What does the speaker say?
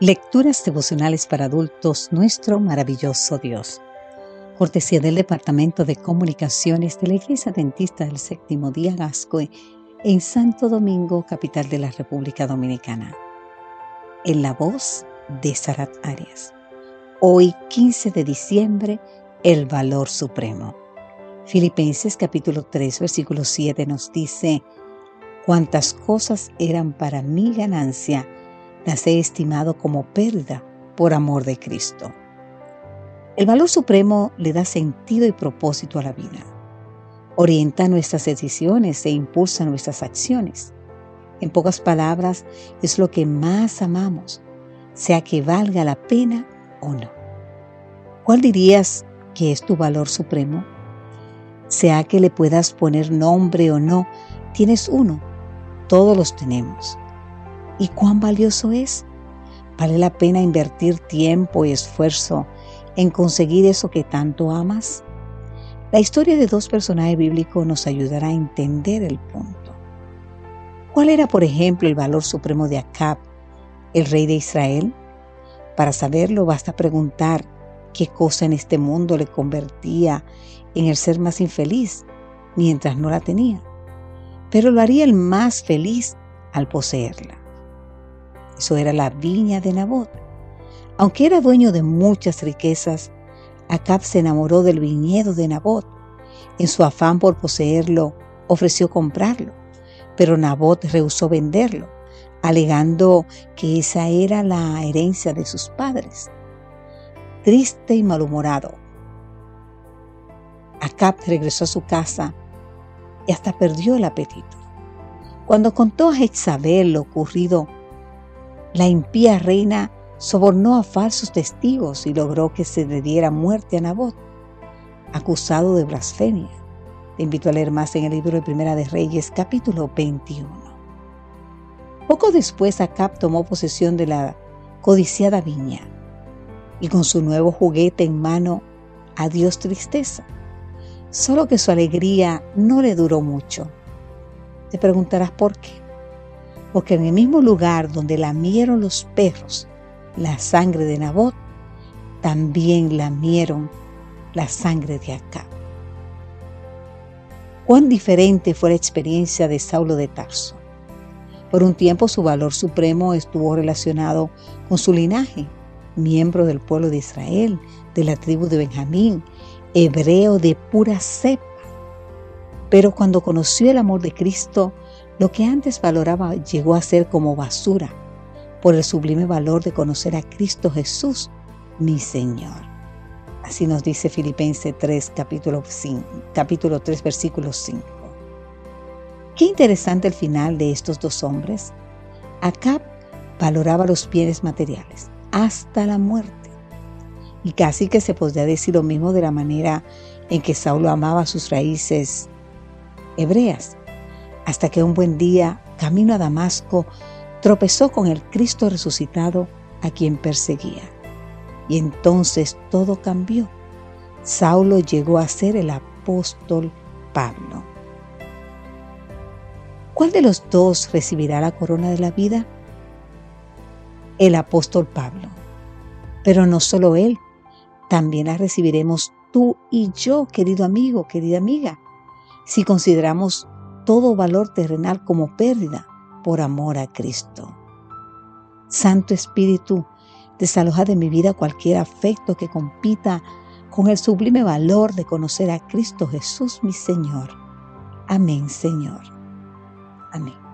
Lecturas devocionales para adultos, nuestro maravilloso Dios. Cortesía del Departamento de Comunicaciones de la Iglesia Dentista del Séptimo Día Gascoe en Santo Domingo, capital de la República Dominicana. En la voz de Sarat Arias. Hoy, 15 de diciembre, el valor supremo. Filipenses capítulo 3, versículo 7 nos dice, cuántas cosas eran para mi ganancia, las he estimado como pérdida por amor de Cristo. El valor supremo le da sentido y propósito a la vida. Orienta nuestras decisiones e impulsa nuestras acciones. En pocas palabras, es lo que más amamos, sea que valga la pena o no. ¿Cuál dirías que es tu valor supremo? Sea que le puedas poner nombre o no, tienes uno. Todos los tenemos y cuán valioso es. ¿Vale la pena invertir tiempo y esfuerzo en conseguir eso que tanto amas? La historia de dos personajes bíblicos nos ayudará a entender el punto. ¿Cuál era, por ejemplo, el valor supremo de Acab, el rey de Israel? Para saberlo basta preguntar qué cosa en este mundo le convertía en el ser más infeliz mientras no la tenía, pero lo haría el más feliz al poseerla. Eso era la viña de Nabot. Aunque era dueño de muchas riquezas, Acab se enamoró del viñedo de Nabot. En su afán por poseerlo, ofreció comprarlo, pero Nabot rehusó venderlo, alegando que esa era la herencia de sus padres. Triste y malhumorado, Acab regresó a su casa y hasta perdió el apetito. Cuando contó a Jezabel lo ocurrido, la impía reina sobornó a falsos testigos y logró que se le diera muerte a Nabot, acusado de blasfemia. Te invito a leer más en el libro de Primera de Reyes, capítulo 21. Poco después, Acab tomó posesión de la codiciada viña y con su nuevo juguete en mano, adiós tristeza. Solo que su alegría no le duró mucho. Te preguntarás por qué porque en el mismo lugar donde lamieron los perros la sangre de Nabot, también lamieron la sangre de Acab. Cuán diferente fue la experiencia de Saulo de Tarso. Por un tiempo su valor supremo estuvo relacionado con su linaje, miembro del pueblo de Israel, de la tribu de Benjamín, hebreo de pura cepa. Pero cuando conoció el amor de Cristo, lo que antes valoraba llegó a ser como basura por el sublime valor de conocer a Cristo Jesús, mi Señor. Así nos dice Filipenses 3, capítulo, 5, capítulo 3, versículo 5. Qué interesante el final de estos dos hombres. Acab valoraba los bienes materiales hasta la muerte. Y casi que se podría decir lo mismo de la manera en que Saulo amaba sus raíces hebreas hasta que un buen día, camino a Damasco, tropezó con el Cristo resucitado a quien perseguía. Y entonces todo cambió. Saulo llegó a ser el apóstol Pablo. ¿Cuál de los dos recibirá la corona de la vida? El apóstol Pablo. Pero no solo él, también la recibiremos tú y yo, querido amigo, querida amiga, si consideramos todo valor terrenal como pérdida por amor a Cristo. Santo Espíritu, desaloja de mi vida cualquier afecto que compita con el sublime valor de conocer a Cristo Jesús mi Señor. Amén, Señor. Amén.